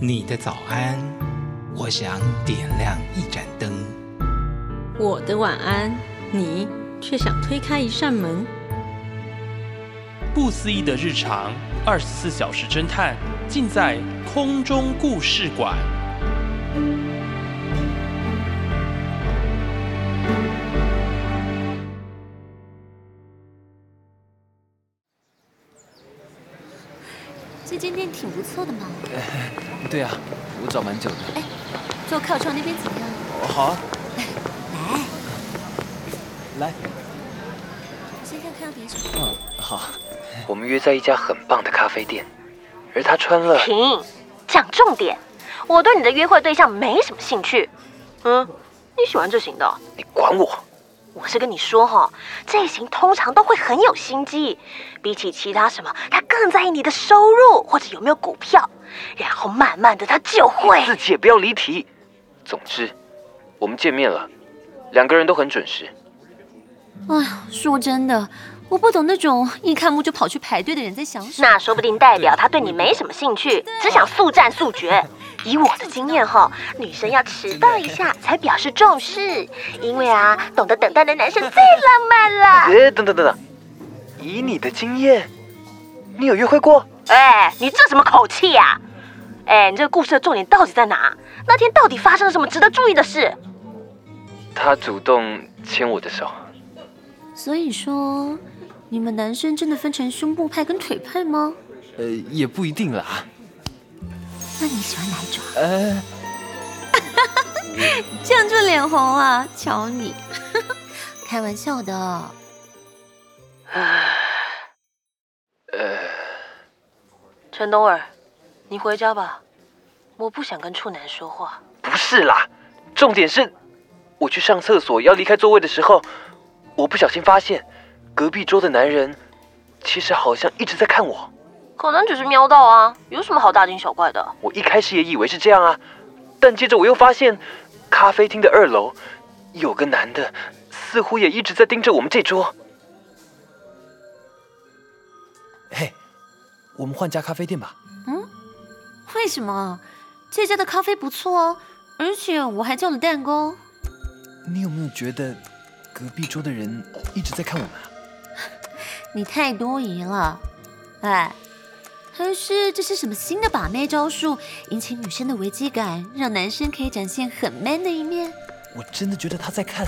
你的早安，我想点亮一盏灯。我的晚安，你却想推开一扇门。不思议的日常，二十四小时侦探，尽在空中故事馆。对啊，我找蛮久的。哎，坐靠窗那边怎么样？哦，好啊。来，来，先看看要点什么。嗯，好。我们约在一家很棒的咖啡店，而他穿了……停，讲重点。我对你的约会对象没什么兴趣。嗯，你喜欢这型的？你管我？我是跟你说哈，这型通常都会很有心机，比起其他什么，他更在意你的收入或者有没有股票，然后慢慢的他就会自己也不要离题。总之，我们见面了，两个人都很准时。哎呀，说真的，我不懂那种一看幕就跑去排队的人在想什么。那说不定代表他对你没什么兴趣，只想速战速决。以我的经验哈，女生要迟到一下才表示重视，因为啊，懂得等待的男生最浪漫了。哎，等等等等，以你的经验，你有约会过？哎，你这什么口气呀？哎，你这个故事的重点到底在哪？那天到底发生了什么值得注意的事？他主动牵我的手。所以说，你们男生真的分成胸部派跟腿派吗？呃，也不一定啦。那你喜欢哪一种？呃，这样就脸红了，瞧你，开玩笑的。呃，陈东儿，你回家吧，我不想跟处男说话。不是啦，重点是，我去上厕所要离开座位的时候，我不小心发现隔壁桌的男人其实好像一直在看我。可能只是瞄到啊，有什么好大惊小怪的？我一开始也以为是这样啊，但接着我又发现，咖啡厅的二楼有个男的，似乎也一直在盯着我们这桌。嘿，我们换家咖啡店吧。嗯？为什么？这家的咖啡不错哦，而且我还叫了蛋糕。你有没有觉得隔壁桌的人一直在看我们啊？你太多疑了，哎。还是这是什么新的把妹招数，引起女生的危机感，让男生可以展现很 man 的一面？我真的觉得他在看，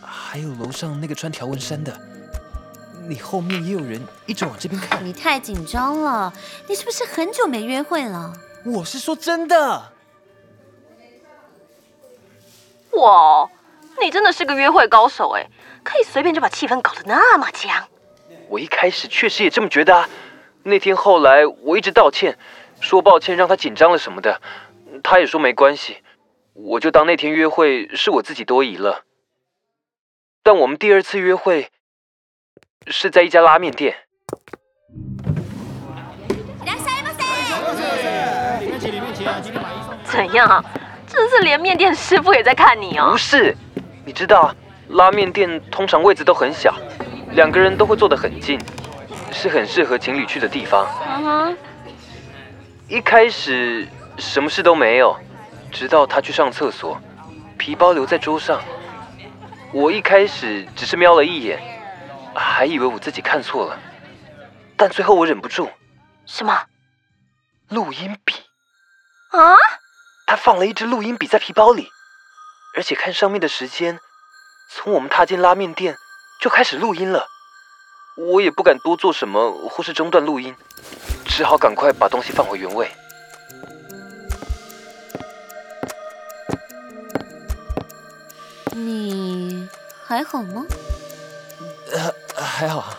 还有楼上那个穿条纹衫的，你后面也有人一直往这边看。你太紧张了，你是不是很久没约会了？我是说真的。哇，你真的是个约会高手哎，可以随便就把气氛搞得那么僵。我一开始确实也这么觉得啊。那天后来我一直道歉，说抱歉让他紧张了什么的，他也说没关系，我就当那天约会是我自己多疑了。但我们第二次约会是在一家拉面店。怎样？这次连面店师傅也在看你哦？不是，你知道，拉面店通常位子都很小，两个人都会坐得很近。是很适合情侣去的地方。嗯哼。一开始什么事都没有，直到他去上厕所，皮包留在桌上。我一开始只是瞄了一眼，还以为我自己看错了，但最后我忍不住。什么？录音笔。啊？他放了一支录音笔在皮包里，而且看上面的时间，从我们踏进拉面店就开始录音了。我也不敢多做什么，或是中断录音，只好赶快把东西放回原位。你还好吗？呃，还好。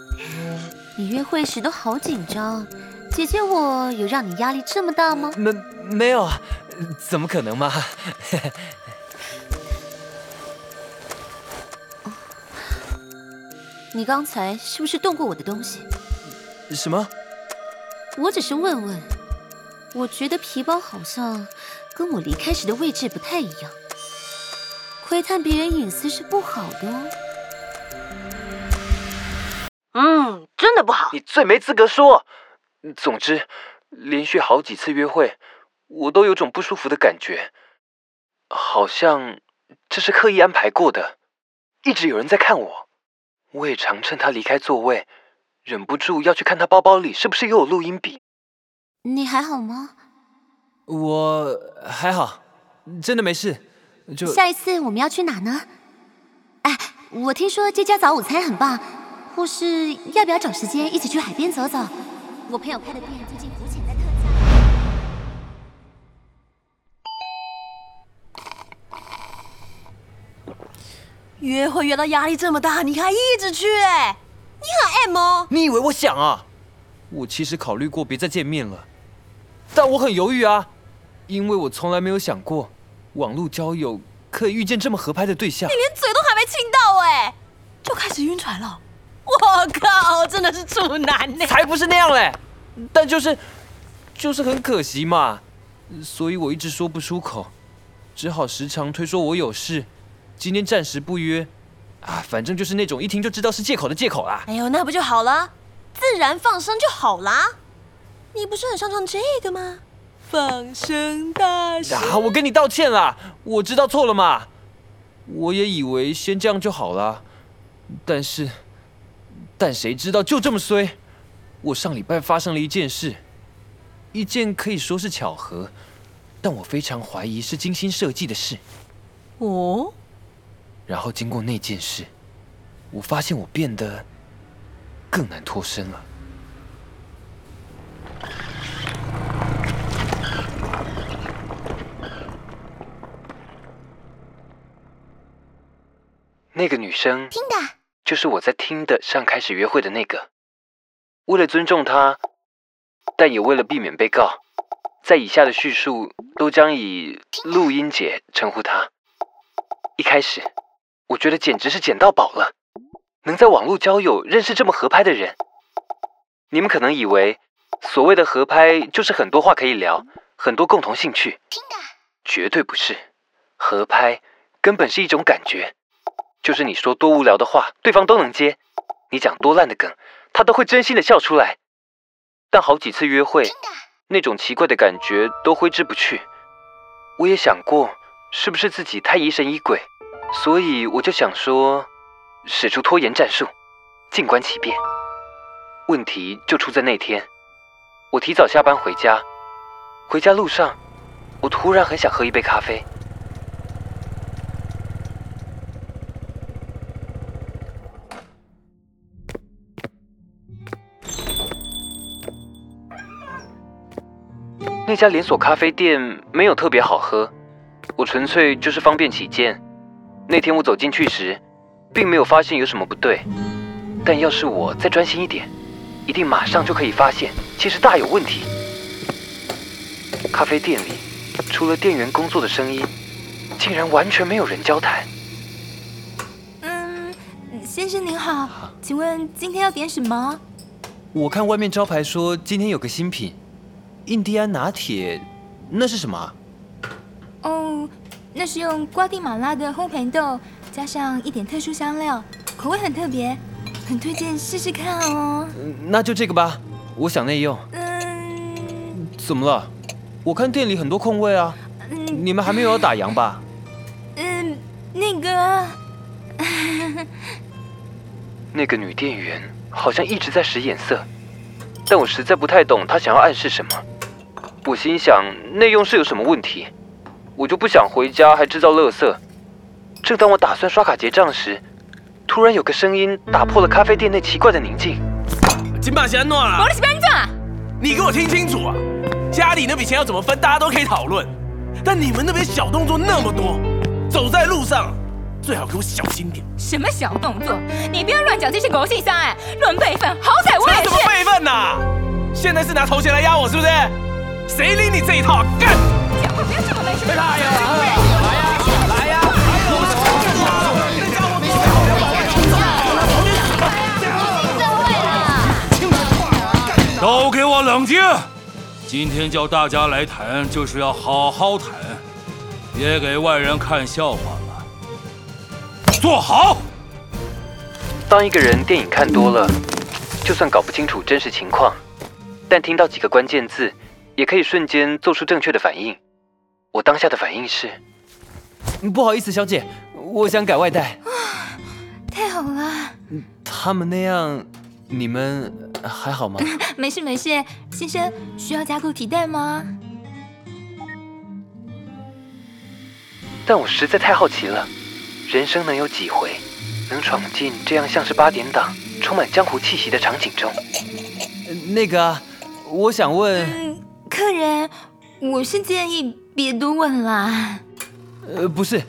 你约会时都好紧张，姐姐我有让你压力这么大吗？没没有啊，怎么可能嘛？你刚才是不是动过我的东西？什么？我只是问问。我觉得皮包好像跟我离开时的位置不太一样。窥探别人隐私是不好的哦。嗯，真的不好。你最没资格说。总之，连续好几次约会，我都有种不舒服的感觉，好像这是刻意安排过的。一直有人在看我，我也常趁他离开座位，忍不住要去看他包包里是不是又有录音笔。你还好吗？我还好，真的没事。就下一次我们要去哪呢？哎，我听说这家早午餐很棒，或是要不要找时间一起去海边走走？我朋友开的店约会约到压力这么大，你还一直去？哎，你很爱吗？你以为我想啊？我其实考虑过别再见面了，但我很犹豫啊，因为我从来没有想过网络交友可以遇见这么合拍的对象。你连嘴都还没亲到，哎，就开始晕船了。我靠，真的是处男呢！才不是那样嘞，但就是，就是很可惜嘛，所以我一直说不出口，只好时常推说我有事，今天暂时不约，啊，反正就是那种一听就知道是借口的借口啦。哎呦，那不就好了，自然放生就好啦。你不是很擅长这个吗？放生大师。啊，我跟你道歉啦，我知道错了嘛，我也以为先这样就好了，但是。但谁知道就这么衰！我上礼拜发生了一件事，一件可以说是巧合，但我非常怀疑是精心设计的事。哦。然后经过那件事，我发现我变得更难脱身了。那个女生。听的。就是我在听的上开始约会的那个。为了尊重她，但也为了避免被告，在以下的叙述都将以录音姐称呼她。一开始，我觉得简直是捡到宝了，能在网络交友认识这么合拍的人。你们可能以为所谓的合拍就是很多话可以聊，很多共同兴趣。绝对不是，合拍根本是一种感觉。就是你说多无聊的话，对方都能接；你讲多烂的梗，他都会真心的笑出来。但好几次约会，那种奇怪的感觉都挥之不去。我也想过，是不是自己太疑神疑鬼，所以我就想说，使出拖延战术，静观其变。问题就出在那天，我提早下班回家，回家路上，我突然很想喝一杯咖啡。那家连锁咖啡店没有特别好喝，我纯粹就是方便起见。那天我走进去时，并没有发现有什么不对，但要是我再专心一点，一定马上就可以发现，其实大有问题。咖啡店里，除了店员工作的声音，竟然完全没有人交谈。嗯，先生您好，请问今天要点什么？我看外面招牌说今天有个新品。印第安拿铁，那是什么？哦，那是用瓜地马拉的烘焙豆，加上一点特殊香料，口味很特别，很推荐试试看哦。那就这个吧，我想内用。嗯。怎么了？我看店里很多空位啊。嗯。你们还没有要打烊吧？嗯，那个。那个女店员好像一直在使眼色，但我实在不太懂她想要暗示什么。我心想内用是有什么问题，我就不想回家还制造垃圾。正当我打算刷卡结账时，突然有个声音打破了咖啡店内奇怪的宁静。金把钱弄了。我的是班长。你给我听清楚啊！家里那笔钱要怎么分，大家都可以讨论，但你们那边小动作那么多，走在路上最好给我小心点。什么小动作？你不要乱讲这些狗屁伤哎！论辈分，好歹我也是。什么辈分呐？现在是拿头衔来压我，是不是？谁理你这一套？干！讲话不要这么没水准！来呀！来呀！都给我冷静！今天叫大家来谈，就是要好好谈，别给外人看笑话了。坐好。当一个人电影看多了，就算搞不清楚真实情况，但听到几个关键字，也可以瞬间做出正确的反应。我当下的反应是：不好意思，小姐，我想改外带。太好了。他们那样，你们还好吗？没事没事，先生需要加固提袋吗？但我实在太好奇了，人生能有几回，能闯进这样像是八点档、充满江湖气息的场景中？那个，我想问，客人，我是建议别多问啦。呃，不是，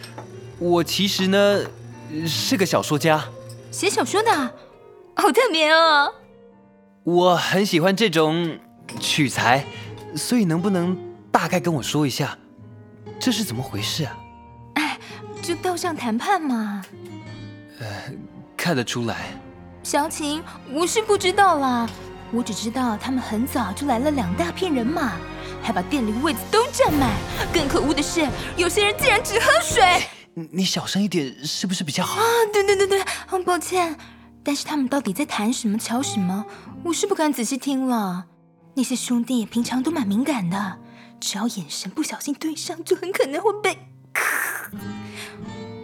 我其实呢是个小说家，写小说的，好特别哦。我很喜欢这种取材，所以能不能大概跟我说一下，这是怎么回事啊？哎就道上谈判嘛。呃，看得出来。详情我是不知道啦，我只知道他们很早就来了两大片人马，还把店里位子都占满。更可恶的是，有些人竟然只喝水。你小声一点，是不是比较好？啊，对对对对，很抱歉。但是他们到底在谈什么、吵什么，我是不敢仔细听了。那些兄弟平常都蛮敏感的，只要眼神不小心对上，就很可能会被。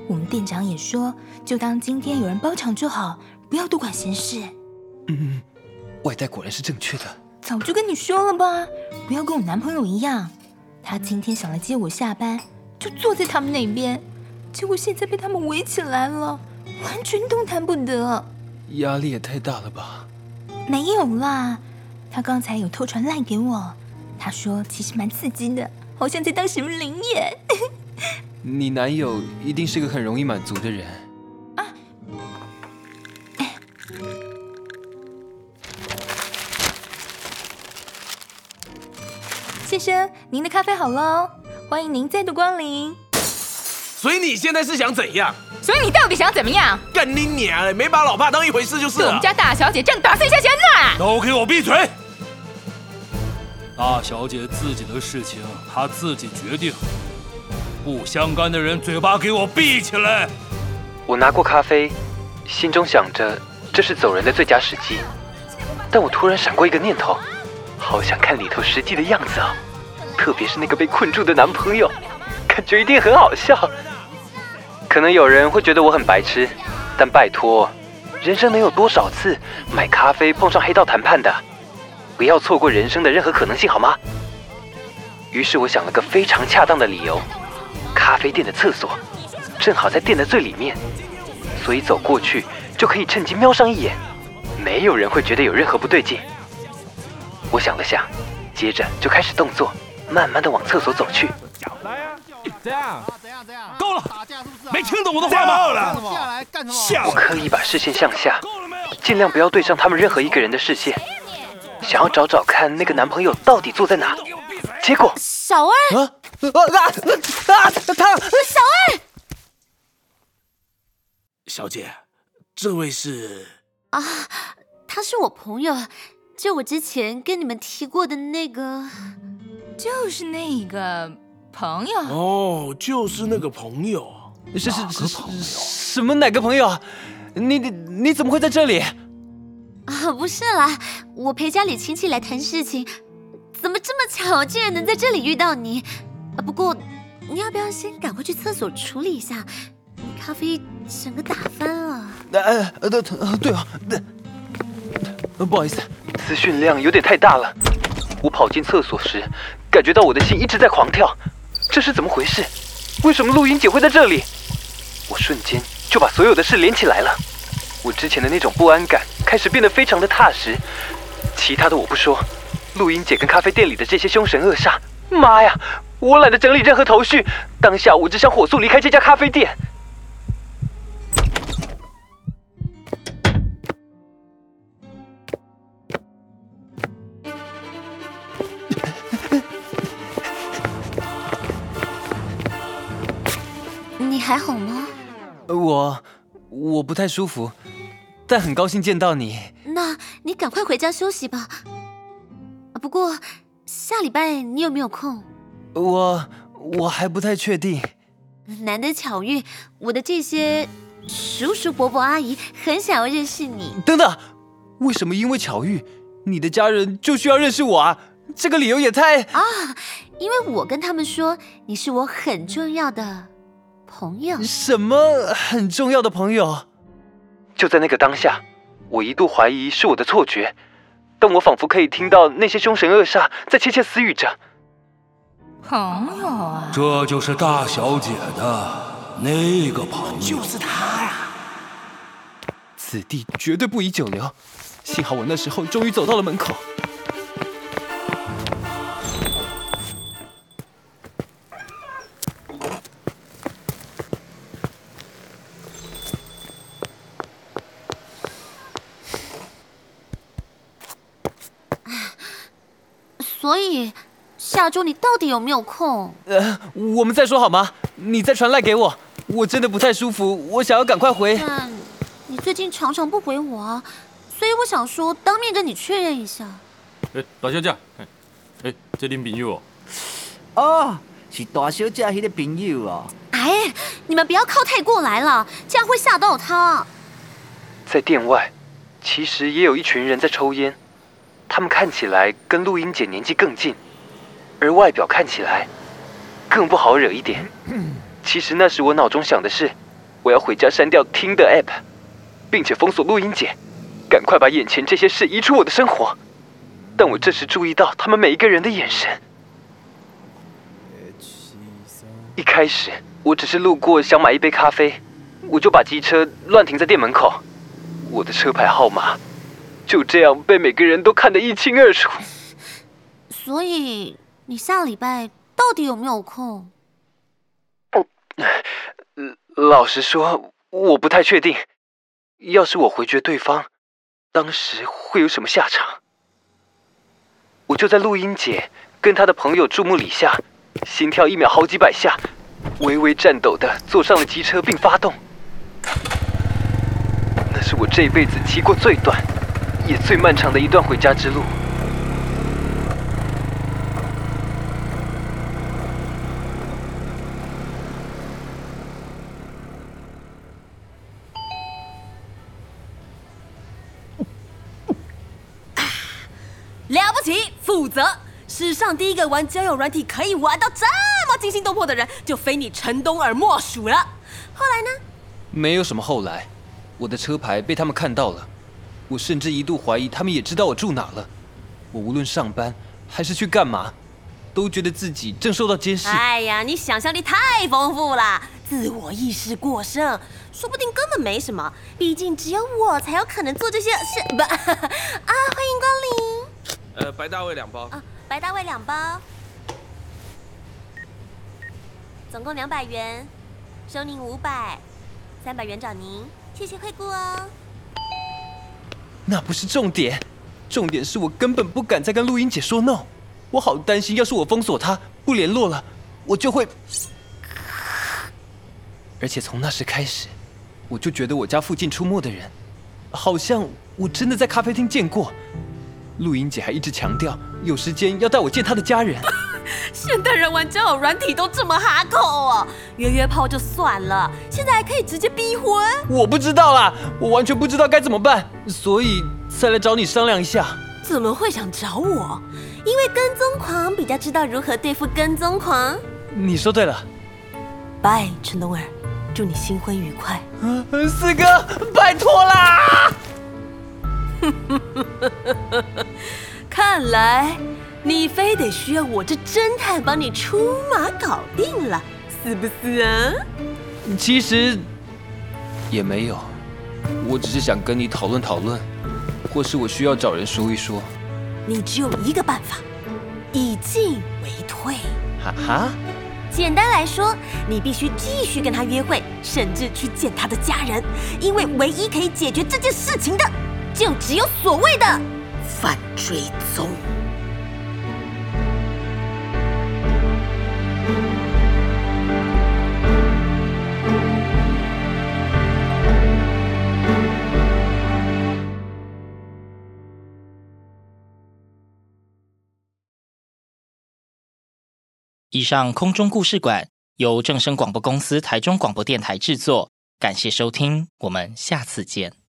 我们店长也说，就当今天有人包场就好，不要多管闲事。嗯，外带果然是正确的。早就跟你说了吧，不要跟我男朋友一样。他今天想来接我下班，就坐在他们那边，结果现在被他们围起来了，完全动弹不得。压力也太大了吧？没有啦，他刚才有偷传赖给我，他说其实蛮刺激的，好像在当什么灵验。你男友一定是个很容易满足的人生，您的咖啡好喽，欢迎您再度光临。所以你现在是想怎样？所以你到底想怎么样？干你娘！没把老爸当一回事就是了。我们家大小姐正打算下钱呢。都给我闭嘴！大小姐自己的事情，她自己决定。不相干的人，嘴巴给我闭起来！我拿过咖啡，心中想着这是走人的最佳时机，但我突然闪过一个念头，好想看里头实际的样子啊！特别是那个被困住的男朋友，感觉一定很好笑。可能有人会觉得我很白痴，但拜托，人生能有多少次买咖啡碰上黑道谈判的？不要错过人生的任何可能性，好吗？于是我想了个非常恰当的理由。咖啡店的厕所正好在店的最里面，所以走过去就可以趁机瞄上一眼，没有人会觉得有任何不对劲。我想了想，接着就开始动作，慢慢的往厕所走去。来呀，这样，怎样怎样？够了，没听懂我的话吗？下来干什么？我刻意把视线向下，尽量不要对上他们任何一个人的视线，想要找找看那个男朋友到底坐在哪。结果，小二。啊啊啊！他小二，小姐，这位是啊，他是我朋友，就我之前跟你们提过的那个，就是那个朋友哦，就是那个朋友，是是是什么哪个朋友？你你你怎么会在这里？啊，不是啦，我陪家里亲戚来谈事情，怎么这么巧，竟然能在这里遇到你？啊，不过你要不要先赶快去厕所处理一下？你咖啡整个打翻了。哎哎对对啊，不好意思，资讯量有点太大了。我跑进厕所时，感觉到我的心一直在狂跳，这是怎么回事？为什么录音姐会在这里？我瞬间就把所有的事连起来了。我之前的那种不安感开始变得非常的踏实。其他的我不说，录音姐跟咖啡店里的这些凶神恶煞，妈呀！我懒得整理任何头绪，当下我只想火速离开这家咖啡店。还好吗？我我不太舒服，但很高兴见到你。那你赶快回家休息吧。不过下礼拜你有没有空？我我还不太确定。难得巧遇，我的这些叔叔伯伯阿姨很想要认识你。等等，为什么因为巧遇，你的家人就需要认识我啊？这个理由也太……啊，因为我跟他们说你是我很重要的朋友。什么很重要的朋友？就在那个当下，我一度怀疑是我的错觉，但我仿佛可以听到那些凶神恶煞在窃窃私语着。朋友啊，这就是大小姐的那个朋友，就是他呀！此地绝对不宜久留，幸好我那时候终于走到了门口。所以下周你到底有没有空？呃，我们再说好吗？你再传赖给我，我真的不太舒服，我想要赶快回。但你最近常常不回我啊，所以我想说当面跟你确认一下。哎，大小姐，哎，哎，这恁朋友哦。哦，是大小姐迄个朋友哦。哎，你们不要靠太过来了，这样会吓到他。在店外，其实也有一群人在抽烟，他们看起来跟录音姐年纪更近，而外表看起来更不好惹一点。其实那时我脑中想的是，我要回家删掉听的 app，并且封锁录音姐，赶快把眼前这些事移出我的生活。但我这时注意到他们每一个人的眼神。一开始我只是路过，想买一杯咖啡，我就把机车乱停在店门口。我的车牌号码就这样被每个人都看得一清二楚。所以你下礼拜到底有没有空？老实说，我不太确定。要是我回绝对方，当时会有什么下场？我就在录音姐跟她的朋友注目礼下，心跳一秒好几百下，微微颤抖的坐上了机车并发动。那是我这辈子骑过最短，也最漫长的一段回家之路。了不起，负责！史上第一个玩交友软体可以玩到这么惊心动魄的人，就非你陈东儿莫属了。后来呢？没有什么后来，我的车牌被他们看到了，我甚至一度怀疑他们也知道我住哪了。我无论上班还是去干嘛，都觉得自己正受到监视。哎呀，你想象力太丰富了，自我意识过剩，说不定根本没什么。毕竟只有我才有可能做这些事。不 啊，欢迎光临。呃，白大卫两包。啊，白大卫两包，总共两百元，收您五百，三百元找您，谢谢惠顾哦。那不是重点，重点是我根本不敢再跟录音姐说 no，我好担心，要是我封锁她不联络了，我就会 而且从那时开始，我就觉得我家附近出没的人，好像我真的在咖啡厅见过。录音姐还一直强调有时间要带我见她的家人。现代人玩交友软体都这么哈扣哦，约约炮就算了，现在还可以直接逼婚。我不知道啦，我完全不知道该怎么办，所以才来找你商量一下。怎么会想找我？因为跟踪狂比较知道如何对付跟踪狂。你说对了。拜，陈东儿，祝你新婚愉快。四哥，拜托啦！看来你非得需要我这侦探帮你出马搞定了，是不是啊？其实也没有，我只是想跟你讨论讨论，或是我需要找人说一说。你只有一个办法，以进为退。哈哈。简单来说，你必须继续跟他约会，甚至去见他的家人，因为唯一可以解决这件事情的。就只有所谓的反追踪。以上空中故事馆由正声广播公司台中广播电台制作，感谢收听，我们下次见。